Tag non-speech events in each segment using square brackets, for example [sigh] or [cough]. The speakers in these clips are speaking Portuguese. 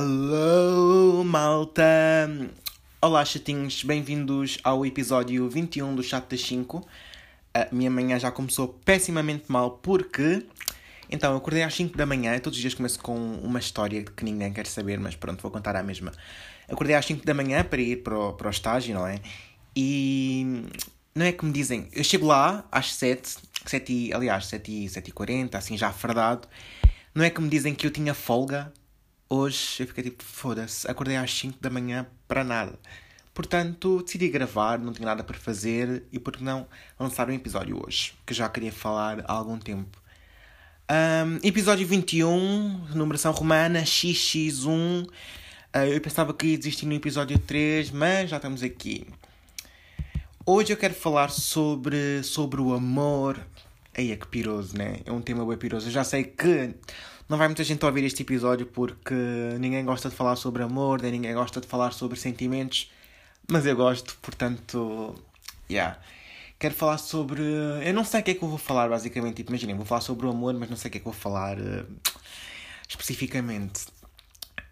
Hello, malta! Olá, chatinhos, bem-vindos ao episódio 21 do Chat das 5. A minha manhã já começou pessimamente mal porque. Então, eu acordei às 5 da manhã, todos os dias começo com uma história que ninguém quer saber, mas pronto, vou contar a mesma. Acordei às 5 da manhã para ir para o, para o estágio, não é? E. Não é que me dizem. Eu chego lá às 7, 7 e, aliás, 7 e, 7 e 40, assim já fardado. Não é que me dizem que eu tinha folga hoje eu fiquei tipo, foda-se, acordei às 5 da manhã para nada. Portanto, decidi gravar, não tinha nada para fazer e por que não lançar um episódio hoje, que já queria falar há algum tempo. Um, episódio 21, numeração romana, XX1. Uh, ah, eu pensava que ia existir no episódio 3, mas já estamos aqui. Hoje eu quero falar sobre, sobre o amor. Aí é que piroso, né? É um tema bem piroso. Eu já sei que não vai muita gente ouvir este episódio porque ninguém gosta de falar sobre amor, nem ninguém gosta de falar sobre sentimentos, mas eu gosto, portanto, yeah. Quero falar sobre. Eu não sei o que é que eu vou falar, basicamente. Tipo, imaginem, vou falar sobre o amor, mas não sei o que é que eu vou falar uh, especificamente.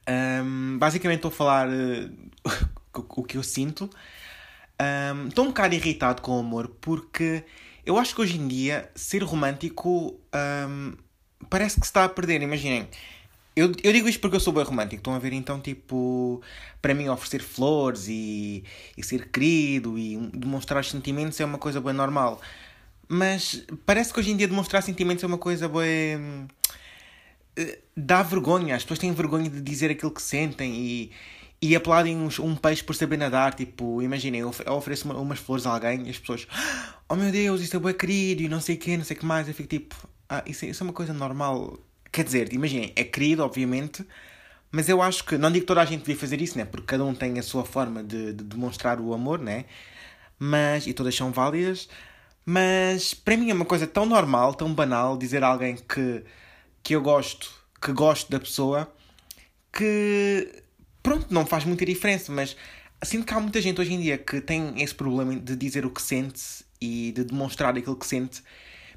Um, basicamente, a falar uh, [laughs] o que eu sinto. Um, estou um bocado irritado com o amor porque eu acho que hoje em dia ser romântico um, parece que se está a perder. Imaginem, eu, eu digo isto porque eu sou bem romântico. Estão a ver então, tipo, para mim oferecer flores e, e ser querido e demonstrar os sentimentos é uma coisa bem normal. Mas parece que hoje em dia demonstrar sentimentos é uma coisa bem. Eh, dá vergonha. As pessoas têm vergonha de dizer aquilo que sentem e, e aplaudem um, peixe por saber nadar. Tipo, imaginem, eu ofereço uma, umas flores a alguém e as pessoas, oh meu Deus, isso é bem querido e não sei o que, não sei o que mais. Eu fico tipo, ah, isso, é, isso é uma coisa normal. Quer dizer, imaginem, é querido, obviamente, mas eu acho que, não digo que toda a gente devia fazer isso, né? Porque cada um tem a sua forma de, de demonstrar o amor, né? Mas, e todas são válidas, mas para mim é uma coisa tão normal, tão banal dizer a alguém que, que eu gosto, que gosto da pessoa, que pronto, não faz muita diferença, mas sinto que há muita gente hoje em dia que tem esse problema de dizer o que sente e de demonstrar aquilo que sente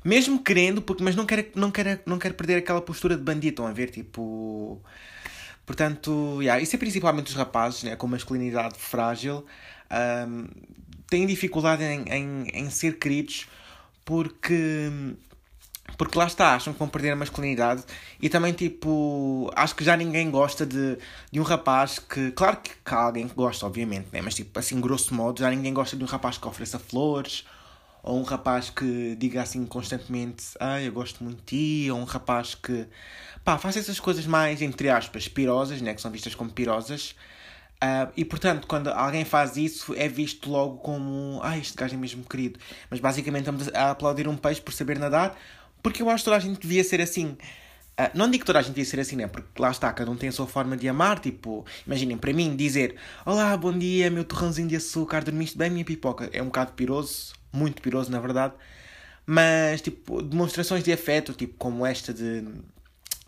mesmo querendo, porque, mas não quer, não, quer, não quer perder aquela postura de bandido, estão a ver? Tipo. Portanto, yeah, isso é principalmente os rapazes, né, com masculinidade frágil, um, têm dificuldade em, em, em ser queridos porque porque lá está, acham que vão perder a masculinidade e também, tipo, acho que já ninguém gosta de, de um rapaz que, claro que há alguém que gosta, obviamente, né? mas, tipo, assim, grosso modo, já ninguém gosta de um rapaz que ofereça flores ou um rapaz que diga assim constantemente ah, eu gosto muito de ti, ou um rapaz que pá, faça essas coisas mais, entre aspas, pirosas, né, que são vistas como pirosas. Uh, e portanto, quando alguém faz isso, é visto logo como ah, este gajo é mesmo querido. Mas basicamente estamos a aplaudir um peixe por saber nadar, porque eu acho que toda a gente devia ser assim. Uh, não digo que toda a gente devia ser assim, né? Porque lá está, cada um tem a sua forma de amar. Tipo, imaginem, para mim, dizer Olá, bom dia, meu torrãozinho de açúcar, dormiste bem, minha pipoca, é um bocado piroso muito piroso na verdade, mas tipo, demonstrações de afeto, tipo como esta de,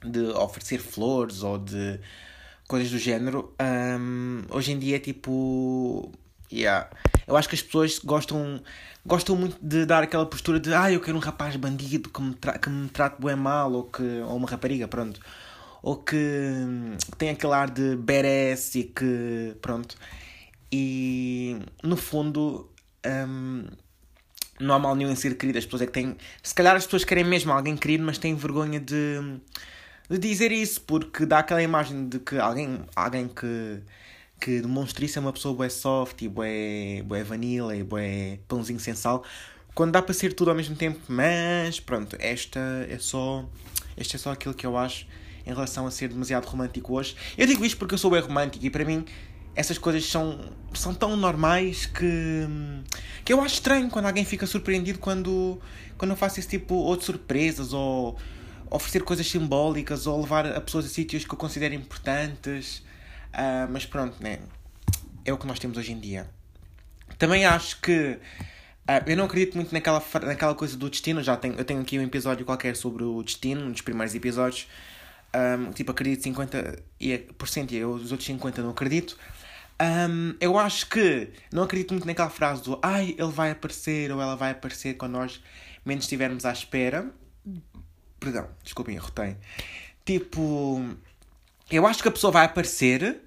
de oferecer flores ou de coisas do género, um, hoje em dia é tipo. Yeah. Eu acho que as pessoas gostam, gostam muito de dar aquela postura de ah, eu quero um rapaz bandido que me, tra que me trate bem mal, ou, que, ou uma rapariga, pronto. Ou que, que tem aquele ar de badass e que. pronto. E no fundo. Um, não há mal nenhum em ser querido. As pessoas é que têm. Se calhar as pessoas querem mesmo alguém querido, mas têm vergonha de, de dizer isso, porque dá aquela imagem de que alguém, alguém que, que demonstra isso é uma pessoa bué soft e bué, bué vanilla e bué pãozinho sem sal, quando dá para ser tudo ao mesmo tempo. Mas pronto, esta é só. Este é só aquilo que eu acho em relação a ser demasiado romântico hoje. Eu digo isto porque eu sou bem romântico e para mim essas coisas são, são tão normais que, que eu acho estranho quando alguém fica surpreendido quando, quando eu faço esse tipo ou de surpresas ou oferecer coisas simbólicas ou levar a pessoas a sítios que eu considero importantes. Uh, mas pronto, né? é o que nós temos hoje em dia. Também acho que uh, eu não acredito muito naquela, naquela coisa do destino. Já tenho, eu tenho aqui um episódio qualquer sobre o destino, um dos primeiros episódios. Um, tipo, acredito 50% e eu os outros 50% não acredito. Um, eu acho que não acredito muito naquela frase do ai, ele vai aparecer ou ela vai aparecer quando nós menos estivermos à espera. Perdão, desculpem, errotei. Tipo, eu acho que a pessoa vai aparecer,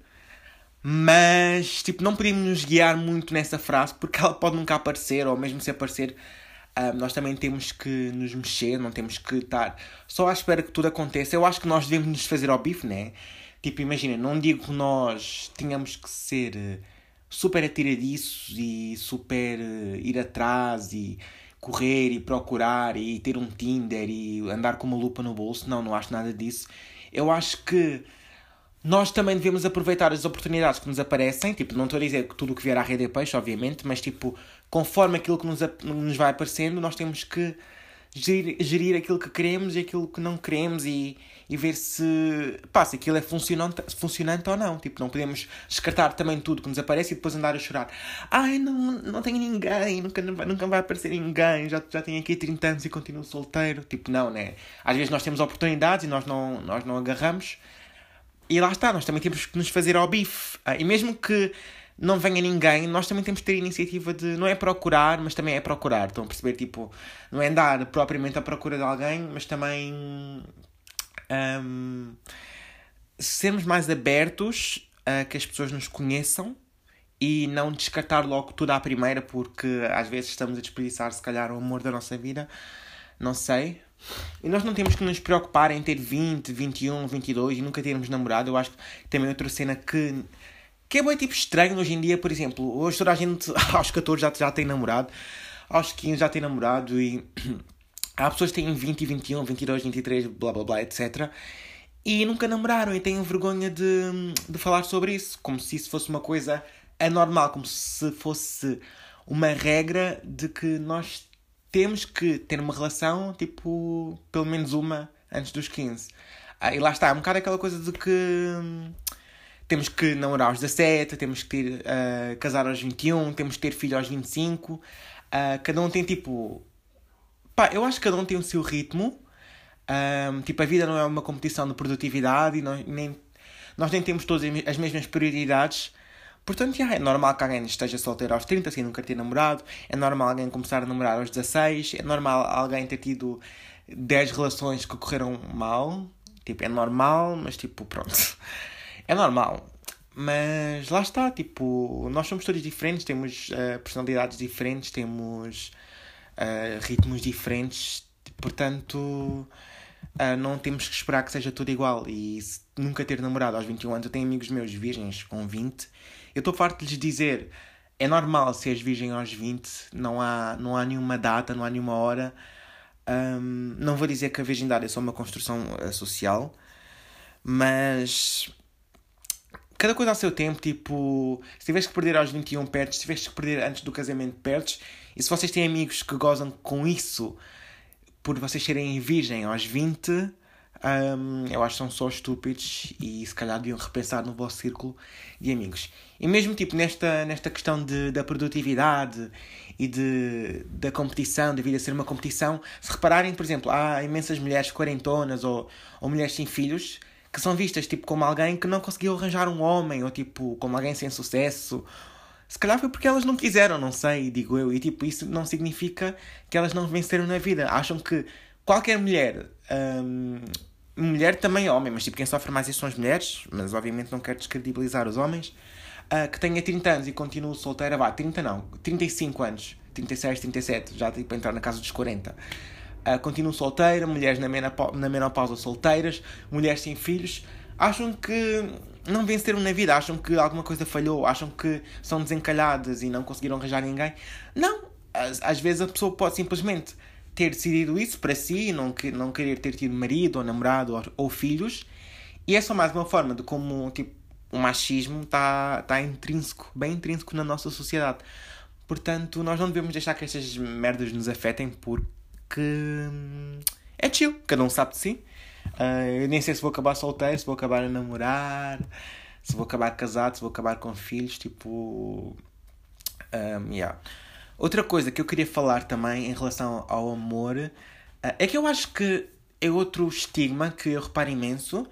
mas tipo, não podemos nos guiar muito nessa frase porque ela pode nunca aparecer, ou mesmo se aparecer, uh, nós também temos que nos mexer, não temos que estar só à espera que tudo aconteça. Eu acho que nós devemos nos fazer ao bife, né? Tipo, imagina, não digo que nós tínhamos que ser eh, super atiradiços e super uh, ir atrás e correr e procurar e ter um Tinder e andar com uma lupa no bolso. Não, não acho nada disso. Eu acho que nós também devemos aproveitar as oportunidades que nos aparecem. Tipo, não estou a dizer que tudo o que vier à rede é peixe, obviamente, mas tipo, conforme aquilo que nos, nos vai aparecendo, nós temos que gerir, gerir aquilo que queremos e aquilo que não queremos e, e ver se, pá, se aquilo é funcionante, funcionante ou não. Tipo, não podemos descartar também tudo que nos aparece e depois andar a chorar. Ai, não, não tenho ninguém, nunca, nunca vai aparecer ninguém, já, já tenho aqui 30 anos e continuo solteiro. Tipo, não, né? Às vezes nós temos oportunidades e nós não, nós não agarramos. E lá está, nós também temos que nos fazer ao bife. Ah, e mesmo que não venha ninguém, nós também temos que ter a iniciativa de. Não é procurar, mas também é procurar. Estão a perceber? Tipo, não é andar propriamente à procura de alguém, mas também. Um, sermos mais abertos a que as pessoas nos conheçam e não descartar logo tudo à primeira, porque às vezes estamos a desperdiçar, se calhar, o amor da nossa vida. Não sei. E nós não temos que nos preocupar em ter 20, 21, 22 e nunca termos namorado. Eu acho que também outra cena que que é bem tipo estranho hoje em dia, por exemplo, hoje toda a gente [laughs] aos 14 já, já tem namorado, aos 15 já tem namorado e [clears throat] há pessoas que têm 20, 21, 22, 23, blá blá blá, etc. E nunca namoraram e têm vergonha de, de falar sobre isso, como se isso fosse uma coisa anormal, como se fosse uma regra de que nós temos que ter uma relação, tipo, pelo menos uma antes dos 15. Ah, e lá está, é um bocado aquela coisa de que temos que namorar aos 17, temos que ter, uh, casar aos 21, temos que ter filho aos 25. Uh, ah, cada um tem tipo. Pá, eu acho que cada um tem o seu ritmo. Um, tipo, a vida não é uma competição de produtividade e nós nem, nós nem temos todas as mesmas prioridades. Portanto, é normal que alguém esteja solteiro aos 30 sem nunca ter namorado. É normal alguém começar a namorar aos 16. É normal alguém ter tido 10 relações que correram mal. Tipo, é normal, mas tipo, pronto. É normal. Mas lá está, tipo, nós somos todos diferentes, temos uh, personalidades diferentes, temos uh, ritmos diferentes, portanto, uh, não temos que esperar que seja tudo igual. E nunca ter namorado aos 21 anos, eu tenho amigos meus virgens com 20, eu estou farto de lhes dizer: é normal seres virgem aos 20, não há, não há nenhuma data, não há nenhuma hora. Um, não vou dizer que a virgindade é só uma construção social, mas cada coisa ao seu tempo, tipo, se tivesse que perder aos 21 perdes, se tivesse que perder antes do casamento perdes, e se vocês têm amigos que gozam com isso por vocês serem virgem aos 20, um, eu acho que são só estúpidos e se calhar deviam repensar no vosso círculo de amigos. E mesmo tipo nesta, nesta questão de, da produtividade e de, da competição, da vida ser uma competição, se repararem, por exemplo, há imensas mulheres quarentonas ou, ou mulheres sem filhos que são vistas tipo como alguém que não conseguiu arranjar um homem ou tipo como alguém sem sucesso. Se calhar foi porque elas não quiseram, não sei, digo eu. E tipo, isso não significa que elas não venceram na vida. Acham que qualquer mulher, mulher também é homem, mas tipo, quem sofre mais isso são as mulheres, mas obviamente não quero descredibilizar os homens, uh, que tenha 30 anos e continua solteira, vá, 30 não, 35 anos, 36, 37, já tipo entrar na casa dos 40 uh, continuam solteiras, mulheres na, menopausa, na menopausa solteiras, mulheres sem filhos, acham que não venceram na vida, acham que alguma coisa falhou, acham que são desencalhadas e não conseguiram arranjar ninguém. Não, às, às vezes a pessoa pode simplesmente ter decidido isso para si, não, que, não querer ter tido marido ou namorado ou, ou filhos, e é só mais uma forma de como tipo, o machismo está tá intrínseco, bem intrínseco na nossa sociedade. Portanto, nós não devemos deixar que estas merdas nos afetem porque que hum, é chill, cada um sabe de si. Uh, eu nem sei se vou acabar solteiro, se vou acabar a namorar, se vou acabar casado, se vou acabar com filhos, tipo. Um, yeah. Outra coisa que eu queria falar também em relação ao amor uh, é que eu acho que é outro estigma que eu reparo imenso,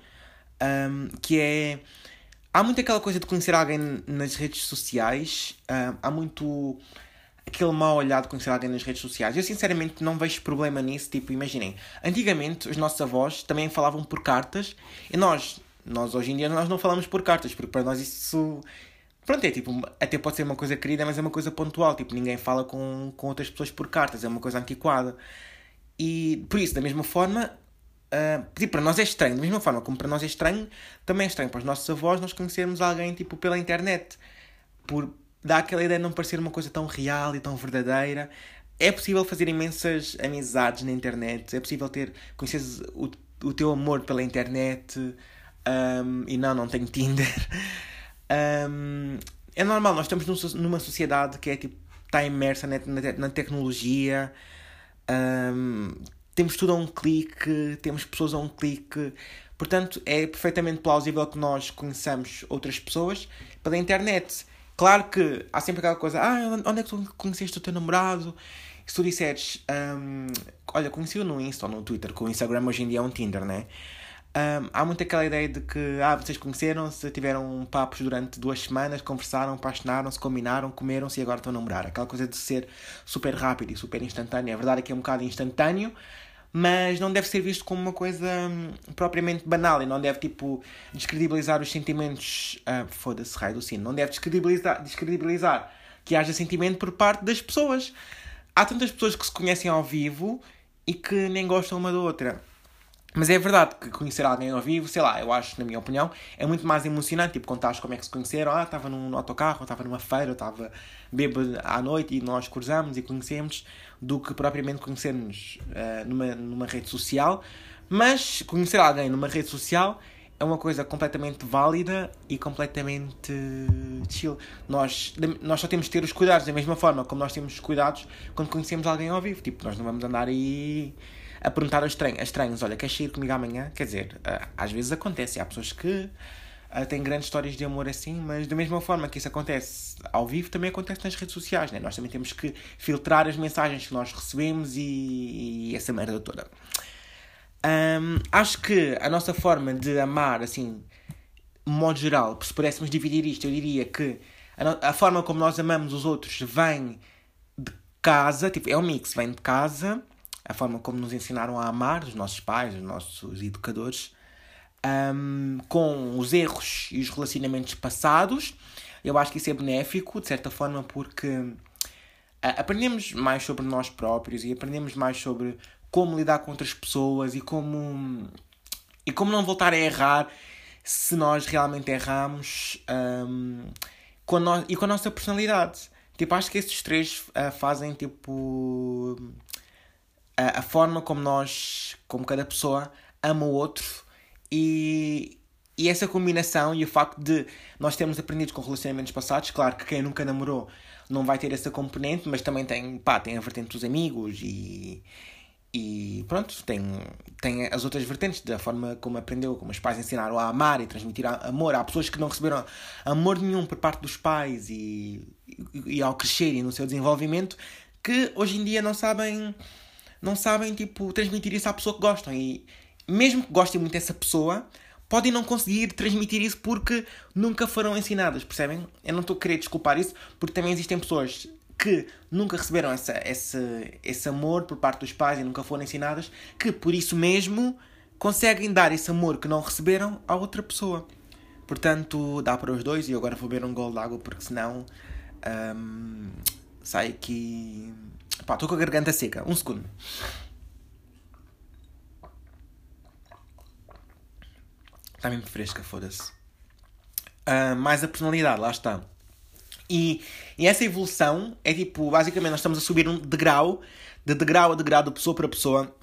um, que é. Há muito aquela coisa de conhecer alguém nas redes sociais, uh, há muito aquele mal olhado conhecer alguém nas redes sociais. Eu sinceramente não vejo problema nisso. Tipo, imaginem, antigamente os nossos avós também falavam por cartas e nós Nós hoje em dia nós não falamos por cartas, porque para nós isso. Pronto, é tipo, até pode ser uma coisa querida, mas é uma coisa pontual. Tipo, ninguém fala com, com outras pessoas por cartas, é uma coisa antiquada. E por isso, da mesma forma, uh, tipo, para nós é estranho. Da mesma forma como para nós é estranho, também é estranho para os nossos avós nós conhecermos alguém tipo pela internet. Por dar aquela ideia de não parecer uma coisa tão real e tão verdadeira. É possível fazer imensas amizades na internet, é possível ter, conhecer o, o teu amor pela internet. Um, e não, não tenho Tinder. [laughs] Um, é normal, nós estamos numa sociedade que é tipo, está imersa na, na, na tecnologia. Um, temos tudo a um clique, temos pessoas a um clique. Portanto, é perfeitamente plausível que nós conheçamos outras pessoas pela internet. Claro que há sempre aquela coisa, ah, onde é que tu conheceste o teu namorado? Se tu disseres, um, olha, conheci-o no Insta ou no Twitter, que o Instagram hoje em dia é um Tinder, né? Um, há muito aquela ideia de que ah, vocês conheceram-se, tiveram papos durante duas semanas, conversaram, apaixonaram-se, combinaram, comeram-se e agora estão a namorar. Aquela coisa de ser super rápido e super instantâneo. A verdade é que é um bocado instantâneo, mas não deve ser visto como uma coisa hum, propriamente banal e não deve tipo descredibilizar os sentimentos. Uh, Foda-se, raio do sino. Não deve descredibilizar, descredibilizar que haja sentimento por parte das pessoas. Há tantas pessoas que se conhecem ao vivo e que nem gostam uma da outra. Mas é verdade que conhecer alguém ao vivo, sei lá, eu acho, na minha opinião, é muito mais emocionante. Tipo, contares como é que se conheceram. Ah, estava num autocarro, estava numa feira, estava bêbado à noite e nós cruzamos e conhecemos, do que propriamente conhecermos uh, numa, numa rede social. Mas conhecer alguém numa rede social é uma coisa completamente válida e completamente chill. Nós, nós só temos de ter os cuidados da mesma forma como nós temos cuidados quando conhecemos alguém ao vivo. Tipo, nós não vamos andar aí a perguntar a estranhos, a estranhos olha, queres sair comigo amanhã? Quer dizer, às vezes acontece, há pessoas que têm grandes histórias de amor assim, mas da mesma forma que isso acontece ao vivo, também acontece nas redes sociais, né? Nós também temos que filtrar as mensagens que nós recebemos e, e essa merda toda. Um, acho que a nossa forma de amar, assim, modo geral, se pudéssemos dividir isto, eu diria que a, a forma como nós amamos os outros vem de casa, tipo, é um mix, vem de casa, a forma como nos ensinaram a amar, os nossos pais, os nossos educadores, um, com os erros e os relacionamentos passados. Eu acho que isso é benéfico, de certa forma, porque uh, aprendemos mais sobre nós próprios e aprendemos mais sobre como lidar com outras pessoas e como, e como não voltar a errar se nós realmente erramos um, com no, e com a nossa personalidade. Tipo, acho que esses três uh, fazem tipo a, a forma como nós, como cada pessoa, ama o outro e, e essa combinação e o facto de nós termos aprendido com relacionamentos passados, claro que quem nunca namorou não vai ter essa componente, mas também tem, pá, tem a vertente dos amigos e, e pronto, tem, tem as outras vertentes da forma como aprendeu, como os pais ensinaram a amar e transmitir amor. Há pessoas que não receberam amor nenhum por parte dos pais e, e, e ao crescerem no seu desenvolvimento que hoje em dia não sabem não sabem, tipo, transmitir isso à pessoa que gostam. E mesmo que gostem muito dessa pessoa, podem não conseguir transmitir isso porque nunca foram ensinadas, percebem? Eu não estou a querer desculpar isso, porque também existem pessoas que nunca receberam essa, essa, esse amor por parte dos pais e nunca foram ensinadas, que por isso mesmo conseguem dar esse amor que não receberam a outra pessoa. Portanto, dá para os dois e eu agora vou beber um gol de água porque senão um, sai aqui Pá, estou com a garganta seca. Um segundo. Está mesmo fresca, foda-se. Uh, mais a personalidade, lá está. E, e essa evolução é tipo, basicamente, nós estamos a subir um degrau, de degrau a degrau, de pessoa para pessoa.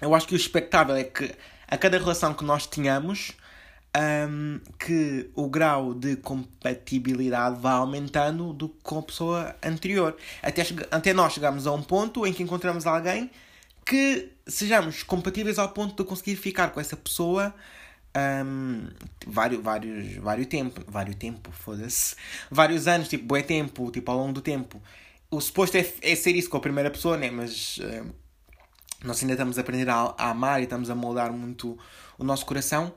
Eu acho que o expectável é que a cada relação que nós tenhamos, um, que o grau de compatibilidade vá aumentando do que com a pessoa anterior. Até, até nós chegamos a um ponto em que encontramos alguém que sejamos compatíveis ao ponto de conseguir ficar com essa pessoa um, vários, vários, vários tempo, vários tempo, foda-se, vários anos, tipo, é tempo, tipo, ao longo do tempo. O suposto é, é ser isso com a primeira pessoa, né? Mas uh, nós ainda estamos a aprender a, a amar e estamos a moldar muito o nosso coração.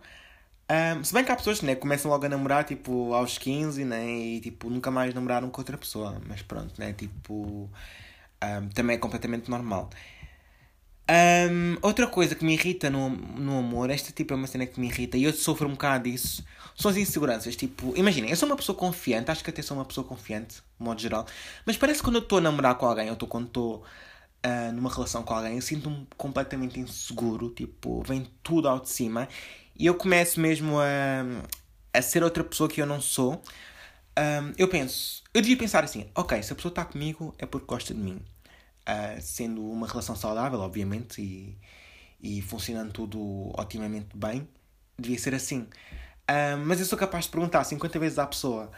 Um, se bem que há pessoas que né, começam logo a namorar tipo aos 15 né, e tipo, nunca mais namoraram com outra pessoa. Mas pronto, né, tipo, um, também é completamente normal. Um, outra coisa que me irrita no, no amor, esta tipo é uma cena que me irrita e eu sofro um bocado disso, são as inseguranças. Tipo, imaginem, eu sou uma pessoa confiante, acho que até sou uma pessoa confiante, de modo geral, mas parece que quando eu estou a namorar com alguém, ou tô, quando estou uh, numa relação com alguém, eu sinto-me completamente inseguro, tipo, vem tudo ao de cima e eu começo mesmo a, a ser outra pessoa que eu não sou. Um, eu penso, eu devia pensar assim: ok, se a pessoa está comigo é porque gosta de mim. Uh, sendo uma relação saudável, obviamente, e, e funcionando tudo otimamente bem, devia ser assim. Uh, mas eu sou capaz de perguntar 50 vezes à pessoa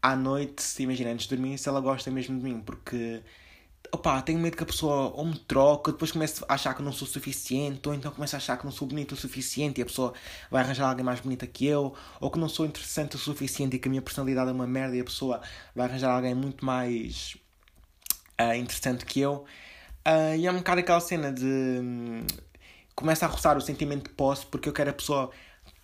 à noite, se imagina, antes de dormir, se ela gosta mesmo de mim, porque opá, tenho medo que a pessoa ou me troque, depois comece a achar que não sou suficiente, ou então comece a achar que não sou bonito o suficiente e a pessoa vai arranjar alguém mais bonita que eu, ou que não sou interessante o suficiente e que a minha personalidade é uma merda e a pessoa vai arranjar alguém muito mais uh, interessante que eu. Uh, e é um bocado aquela cena de. Um, começa a roçar o sentimento de posse porque eu quero a pessoa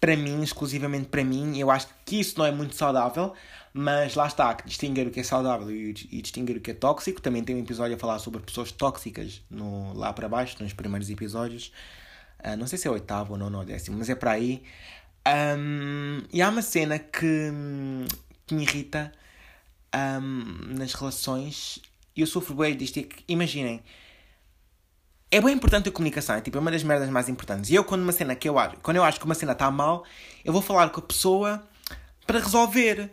para mim, exclusivamente para mim. Eu acho que isso não é muito saudável, mas lá está, distinguir o que é saudável e, distinguir o que é tóxico. Também tem um episódio a falar sobre pessoas tóxicas no, lá para baixo, nos primeiros episódios. Uh, não sei se é o oitavo ou nono ou décimo, mas é para aí. Um, e há uma cena que, que me irrita um, nas relações. E eu sofro bem disto. É que, imaginem, é bem importante a comunicação, é tipo, é uma das merdas mais importantes. E eu, quando uma cena que eu acho, quando eu acho que uma cena está mal, eu vou falar com a pessoa para resolver.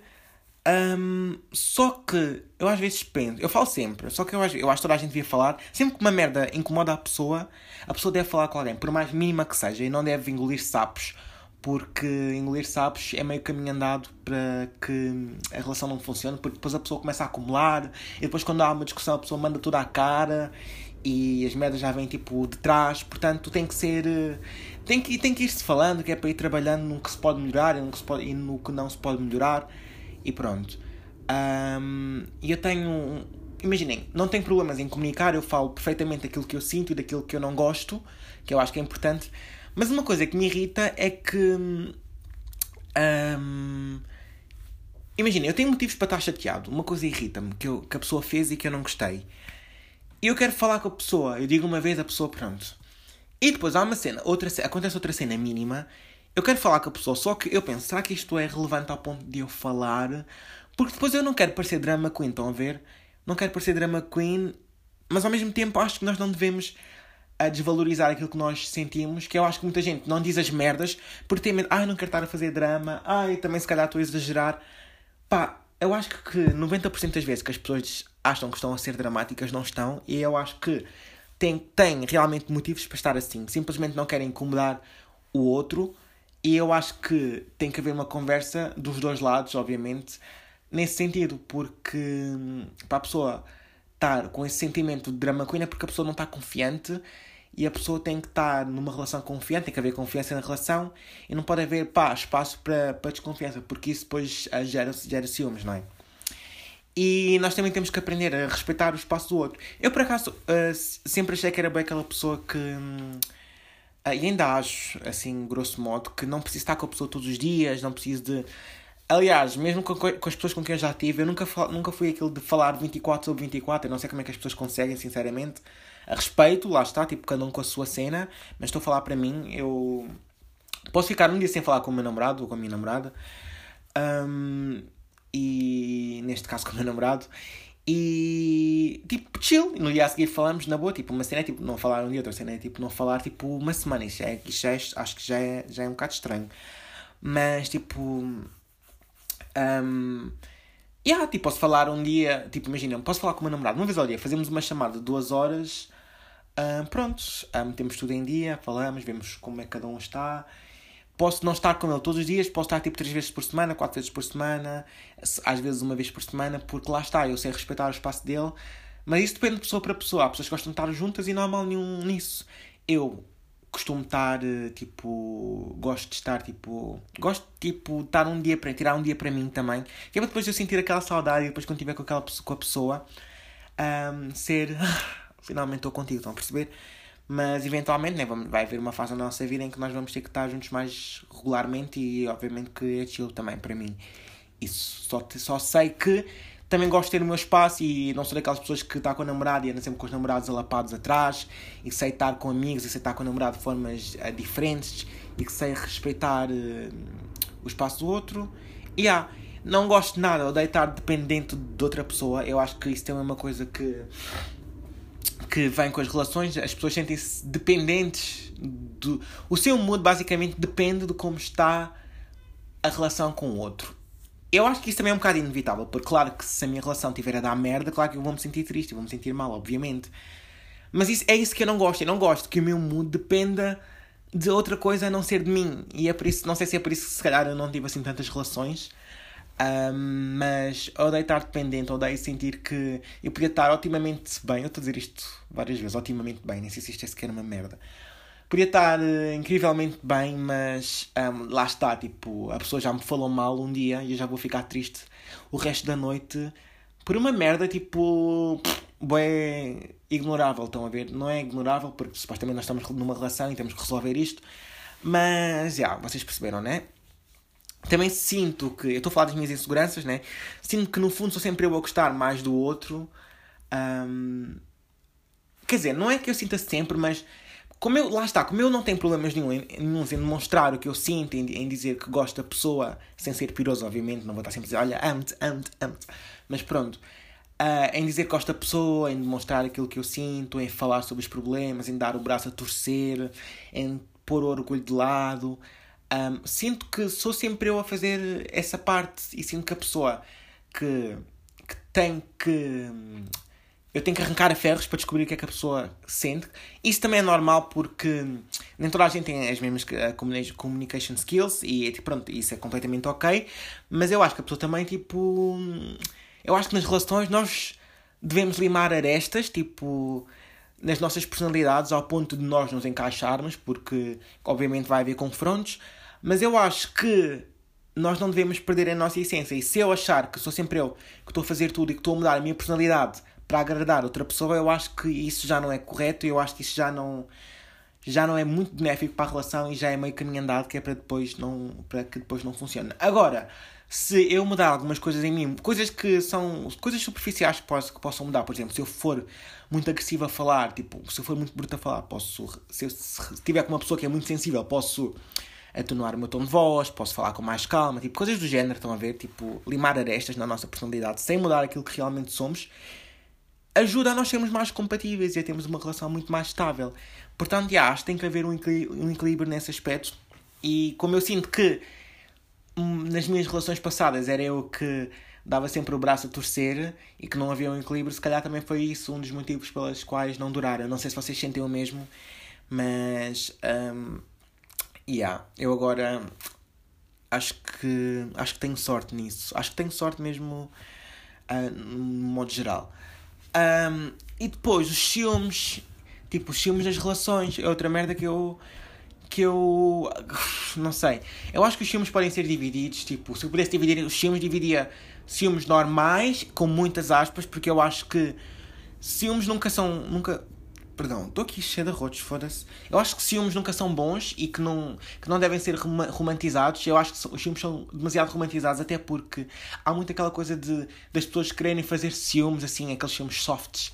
Um, só que eu às vezes penso, eu falo sempre, só que eu acho, eu acho que toda a gente devia falar, sempre que uma merda incomoda a pessoa, a pessoa deve falar com alguém, por mais mínima que seja, e não deve engolir sapos, porque engolir sapos é meio caminho andado para que a relação não funcione, porque depois a pessoa começa a acumular, e depois quando há uma discussão a pessoa manda tudo à cara, e as merdas já vêm tipo de trás, portanto tem que ser. Tem que, tem que ir-se falando, que é para ir trabalhando no que se pode melhorar e no que, pode, e no que não se pode melhorar e pronto. Um, eu tenho. Imaginem, não tenho problemas em comunicar, eu falo perfeitamente daquilo que eu sinto e daquilo que eu não gosto, que eu acho que é importante. Mas uma coisa que me irrita é que. Um, Imagina, eu tenho motivos para estar chateado. Uma coisa irrita-me que, que a pessoa fez e que eu não gostei. E eu quero falar com a pessoa. Eu digo uma vez a pessoa, pronto. E depois há uma cena, outra, acontece outra cena mínima eu quero falar com a pessoa, só que eu penso, será que isto é relevante ao ponto de eu falar? Porque depois eu não quero parecer drama queen, estão a ver? Não quero parecer drama queen, mas ao mesmo tempo acho que nós não devemos a desvalorizar aquilo que nós sentimos, que eu acho que muita gente não diz as merdas porque tem medo, ah, não quero estar a fazer drama, ah, eu também se calhar estou a exagerar. Pá, eu acho que 90% das vezes que as pessoas acham que estão a ser dramáticas não estão, e eu acho que têm, têm realmente motivos para estar assim, simplesmente não querem incomodar o outro e eu acho que tem que haver uma conversa dos dois lados, obviamente, nesse sentido, porque hum, para a pessoa estar com esse sentimento de drama queen é porque a pessoa não está confiante e a pessoa tem que estar numa relação confiante, tem que haver confiança na relação e não pode haver pá, espaço para, para desconfiança, porque isso depois ah, gera, gera ciúmes, não é? E nós também temos que aprender a respeitar o espaço do outro. Eu, por acaso, uh, sempre achei que era bem aquela pessoa que. Hum, e ainda acho, assim, grosso modo, que não preciso estar com a pessoa todos os dias, não preciso de. Aliás, mesmo com, com as pessoas com quem eu já tive, eu nunca, nunca fui aquele de falar 24 sobre 24. Eu não sei como é que as pessoas conseguem, sinceramente. A respeito, lá está, tipo, cada um com a sua cena, mas estou a falar para mim, eu. Posso ficar um dia sem falar com o meu namorado ou com a minha namorada. Um, e neste caso com o meu namorado. E tipo, chill. No dia a seguir falamos na boa. Tipo, uma cena é tipo não falar um dia, outra cena é tipo não falar tipo uma semana. Isto, é, isto é, acho que já é, já é um bocado estranho. Mas tipo. Um, yeah, tipo, posso falar um dia. Tipo, imagina, posso falar com o meu namorado uma vez ao dia. Fazemos uma chamada de duas horas. Um, prontos, um, temos tudo em dia, falamos, vemos como é que cada um está Posso não estar com ele todos os dias, posso estar tipo três vezes por semana, quatro vezes por semana, às vezes uma vez por semana, porque lá está, eu sei respeitar o espaço dele, mas isso depende de pessoa para pessoa. Há pessoas que gostam de estar juntas e não há mal nenhum nisso. Eu costumo estar, eh, tipo, gosto de estar, tipo, gosto tipo, estar um dia para tirar um dia para mim também, que é para depois eu sentir aquela saudade e depois quando estiver com, aquela, com a pessoa, um, ser, [laughs] finalmente estou contigo, estão a perceber? Mas eventualmente né, vai haver uma fase na nossa vida em que nós vamos ter que estar juntos mais regularmente e obviamente que é chill também para mim. Isso só, só sei que também gosto de ter o meu espaço e não sou daquelas pessoas que está com a namorada e anda sempre com os namorados alapados atrás e sei estar com amigos e sei estar com o namorado de formas uh, diferentes e que sei respeitar uh, o espaço do outro. E yeah, não gosto de nada, odeio estar dependente de outra pessoa. Eu acho que isso também é uma coisa que que vem com as relações, as pessoas sentem-se dependentes do. O seu mood basicamente depende de como está a relação com o outro. Eu acho que isso também é um bocado inevitável, porque claro que se a minha relação estiver a dar merda, claro que eu vou me sentir triste, eu vou me sentir mal, obviamente. Mas isso, é isso que eu não gosto. Eu não gosto que o meu mood dependa de outra coisa a não ser de mim. E é por isso, não sei se é por isso que se calhar eu não tive assim tantas relações. Mas odeio estar dependente, odeio sentir que eu podia estar otimamente bem. Eu estou a dizer isto várias vezes, otimamente bem, nem sei se isto é sequer uma merda podia estar uh, incrivelmente bem, mas um, lá está, tipo, a pessoa já me falou mal um dia e eu já vou ficar triste o resto da noite por uma merda, tipo, é ignorável, estão a ver? Não é ignorável porque supostamente nós estamos numa relação e temos que resolver isto, mas, já, yeah, vocês perceberam, né? Também sinto que, eu estou a falar das minhas inseguranças, né? Sinto que no fundo sou sempre eu a gostar mais do outro. Um, quer dizer, não é que eu sinta sempre, mas como eu, lá está, como eu não tenho problemas nenhum em, em demonstrar o que eu sinto, em, em, dizer que gosto da pessoa, sem ser piroso, obviamente, não vou estar sempre a dizer, olha, amo-te, amo-te, amo-te. Mas pronto, uh, em dizer que gosto da pessoa, em demonstrar aquilo que eu sinto, em falar sobre os problemas, em dar o braço a torcer, em pôr o orgulho de lado. Um, sinto que sou sempre eu a fazer essa parte e sinto que a pessoa que, que tem que eu tenho que arrancar a ferros para descobrir o que é que a pessoa sente. Isso também é normal porque nem toda a gente tem as mesmas eh, communication skills e tipo, pronto, isso é completamente ok. Mas eu acho que a pessoa também, tipo. Eu acho que nas relações nós devemos limar arestas, tipo, nas nossas personalidades ao ponto de nós nos encaixarmos, porque obviamente vai haver confrontos. Mas eu acho que nós não devemos perder a nossa essência. E se eu achar que sou sempre eu que estou a fazer tudo e que estou a mudar a minha personalidade para agradar outra pessoa, eu acho que isso já não é correto eu acho que isso já não já não é muito benéfico para a relação e já é meio caminho andado que é para depois não para que depois não funcione. Agora, se eu mudar algumas coisas em mim, coisas que são coisas superficiais que, posso, que possam mudar, por exemplo, se eu for muito agressivo a falar, tipo, se eu for muito bruto a falar, posso se eu se tiver com uma pessoa que é muito sensível, posso atenuar o meu tom de voz, posso falar com mais calma, tipo, coisas do género, estão a ver, tipo, limar arestas na nossa personalidade sem mudar aquilo que realmente somos ajuda a nós sermos mais compatíveis e a termos uma relação muito mais estável. Portanto, já, acho que tem que haver um equilíbrio, um equilíbrio nesse aspecto. E como eu sinto que nas minhas relações passadas era eu que dava sempre o braço a torcer e que não havia um equilíbrio, se calhar também foi isso um dos motivos pelos quais não duraram. Não sei se vocês sentem o mesmo, mas. Um, yeah, eu agora acho que acho que tenho sorte nisso. Acho que tenho sorte mesmo uh, no modo geral. Um, e depois os ciúmes, tipo, os ciúmes das relações, é outra merda que eu. Que eu. não sei. Eu acho que os ciúmes podem ser divididos, tipo, se eu pudesse dividir os ciúmes, dividia ciúmes normais, com muitas aspas, porque eu acho que ciúmes nunca são. nunca Perdão, estou aqui cheio de rotos, foda-se. Eu acho que ciúmes nunca são bons e que não, que não devem ser romantizados. Eu acho que os ciúmes são demasiado romantizados, até porque há muito aquela coisa de das pessoas quererem fazer ciúmes, assim, aqueles ciúmes softs.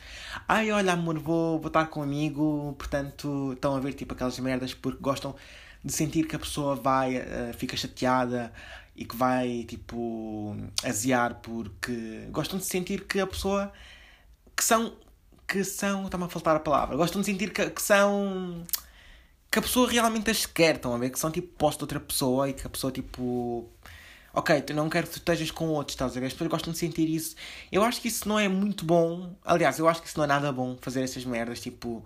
Ai, olha, amor, vou, vou estar com amigo, portanto, estão a ver tipo aquelas merdas porque gostam de sentir que a pessoa vai, uh, fica chateada e que vai, tipo, aziar porque gostam de sentir que a pessoa que são que são. Está-me a faltar a palavra. Gostam de sentir que, que são. que a pessoa realmente as quer, estão a ver? Que são tipo posto de outra pessoa e que a pessoa tipo. Ok, tu não quero que tu estejas com outros, estás a ver? As pessoas gostam de sentir isso. Eu acho que isso não é muito bom. Aliás, eu acho que isso não é nada bom fazer essas merdas, tipo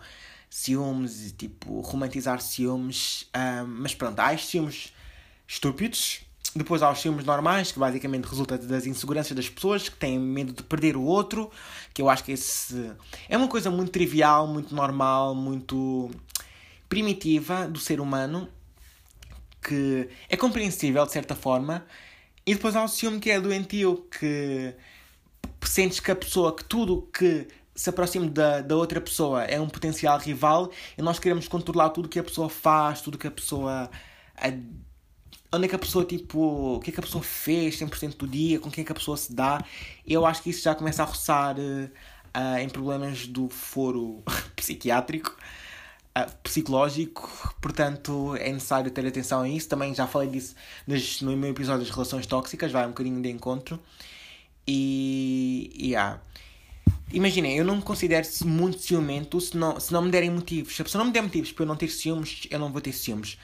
ciúmes e tipo romantizar ciúmes. Um, mas pronto, há estes ciúmes estúpidos depois há os filmes normais, que basicamente resulta das inseguranças das pessoas que têm medo de perder o outro, que eu acho que esse é uma coisa muito trivial, muito normal, muito primitiva do ser humano, que é compreensível de certa forma. E depois há o ciúme que é doentio, que sentes que a pessoa, que tudo que se aproxima da, da outra pessoa é um potencial rival e nós queremos controlar tudo que a pessoa faz, tudo que a pessoa onde é que a pessoa, tipo, o que é que a pessoa fez 100% do dia, com quem é que a pessoa se dá. Eu acho que isso já começa a roçar uh, em problemas do foro [laughs] psiquiátrico, uh, psicológico, portanto é necessário ter atenção a isso. Também já falei disso no meu episódio das relações tóxicas, vai um bocadinho de encontro. E. Yeah. Imaginem, eu não me considero muito ciumento se não, se não me derem motivos. Se a pessoa não me der motivos para eu não ter ciúmes, eu não vou ter ciúmes.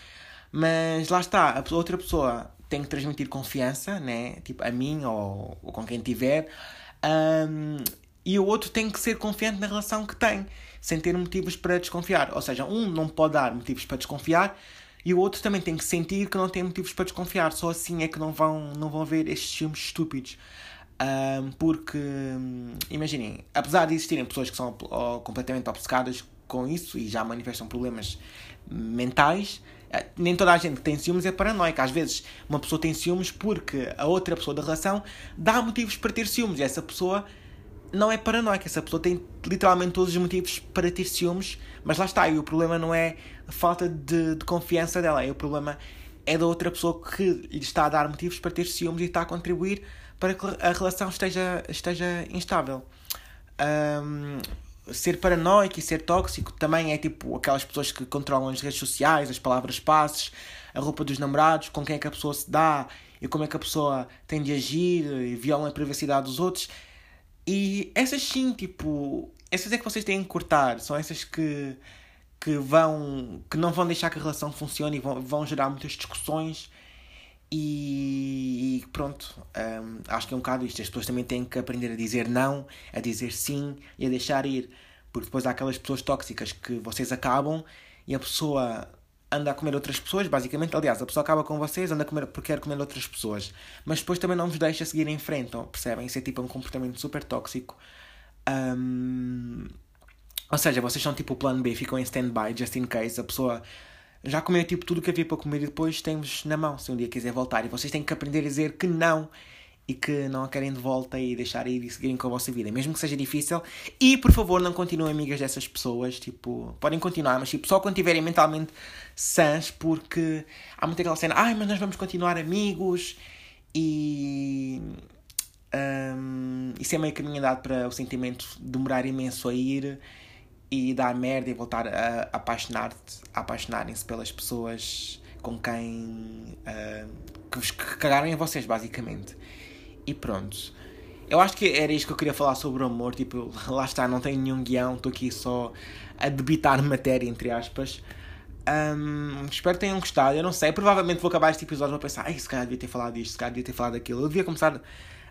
Mas lá está, a outra pessoa tem que transmitir confiança, né? Tipo, a mim ou, ou com quem tiver. Um, e o outro tem que ser confiante na relação que tem, sem ter motivos para desconfiar. Ou seja, um não pode dar motivos para desconfiar e o outro também tem que sentir que não tem motivos para desconfiar. Só assim é que não vão, não vão haver estes filmes estúpidos. Um, porque, imaginem, apesar de existirem pessoas que são completamente obcecadas com isso e já manifestam problemas mentais, eh, nem toda a gente que tem ciúmes é paranoica. Às vezes uma pessoa tem ciúmes porque a outra pessoa da relação dá motivos para ter ciúmes e essa pessoa não é paranoica. Essa pessoa tem literalmente todos os motivos para ter ciúmes, mas lá está. E o problema não é a falta de, de confiança dela, é o problema é da outra pessoa que lhe está a dar motivos para ter ciúmes e está a contribuir para que a relação esteja, esteja instável. Um, ser paranoico e ser tóxico também é tipo aquelas pessoas que controlam as redes sociais, as palavras passes, a roupa dos namorados, com quem é que a pessoa se dá e como é que a pessoa tem de agir e violam a privacidade dos outros. E essas sim, tipo, essas é que vocês têm que cortar, são essas que, que vão que não vão deixar que a relação funcione e vão, vão gerar muitas discussões e, pronto, um, acho que é um bocado isto. As pessoas também têm que aprender a dizer não, a dizer sim e a deixar ir. Porque depois há aquelas pessoas tóxicas que vocês acabam e a pessoa anda a comer outras pessoas, basicamente. Aliás, a pessoa acaba com vocês, anda a comer porque quer comer outras pessoas. Mas depois também não vos deixa seguir em frente, percebem? Isso é tipo um comportamento super tóxico. Um, ou seja, vocês são tipo o plano B, ficam em stand-by, just in case a pessoa já comeu tipo tudo o que havia para comer e depois temos na mão se um dia quiser voltar. E vocês têm que aprender a dizer que não e que não a querem de volta e deixar ir e seguirem com a vossa vida, mesmo que seja difícil. E por favor, não continuem amigas dessas pessoas. Tipo, podem continuar, mas tipo, só quando estiverem mentalmente sãs, porque há muita aquela cena, ai, mas nós vamos continuar amigos e. Um, isso é meio caminho andado para o sentimento demorar imenso a ir e dar merda e voltar a apaixonar-te, a apaixonarem-se pelas pessoas com quem uh, que vos cagaram em vocês, basicamente. E pronto. Eu acho que era isto que eu queria falar sobre o amor. Tipo, lá está, não tenho nenhum guião, estou aqui só a debitar matéria, entre aspas. Um, espero que tenham gostado. Eu não sei, provavelmente vou acabar este episódio e vou pensar, ai, se calhar devia ter falado disto, se calhar devia ter falado daquilo. Eu devia começar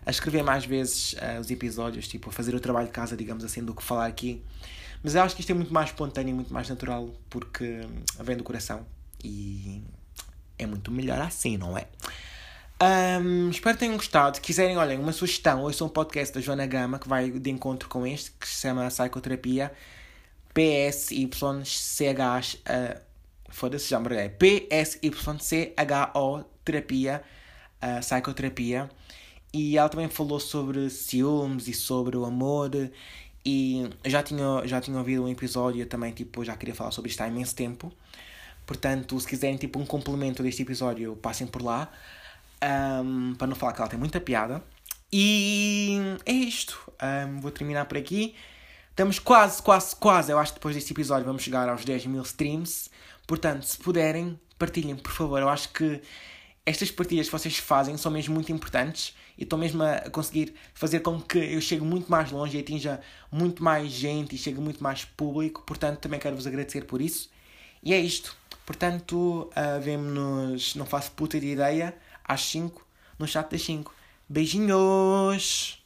a escrever mais vezes uh, os episódios, tipo, a fazer o trabalho de casa, digamos assim, do que falar aqui. Mas eu acho que isto é muito mais espontâneo muito mais natural porque hum, vem do coração e é muito melhor assim, não é? Um, espero que tenham gostado. Se quiserem, olhem, uma sugestão, ouçam um podcast da Joana Gama que vai de encontro com este, que se chama Psicoterapia. PSYCH. Uh, Foda-se, já me PSYCHO Terapia. Uh, psicoterapia. E ela também falou sobre ciúmes e sobre o amor e já tinha, já tinha ouvido um episódio também, tipo, já queria falar sobre isto há imenso tempo. Portanto, se quiserem, tipo, um complemento deste episódio, passem por lá. Um, para não falar que ela tem muita piada. E é isto. Um, vou terminar por aqui. Estamos quase, quase, quase. Eu acho que depois deste episódio vamos chegar aos 10 mil streams. Portanto, se puderem, partilhem, por favor. Eu acho que estas partilhas que vocês fazem são mesmo muito importantes e estou mesmo a conseguir fazer com que eu chegue muito mais longe e atinja muito mais gente e chegue muito mais público. Portanto, também quero vos agradecer por isso. E é isto. Portanto, uh, vemo-nos, não faço puta de ideia, às 5, no chat das 5. Beijinhos!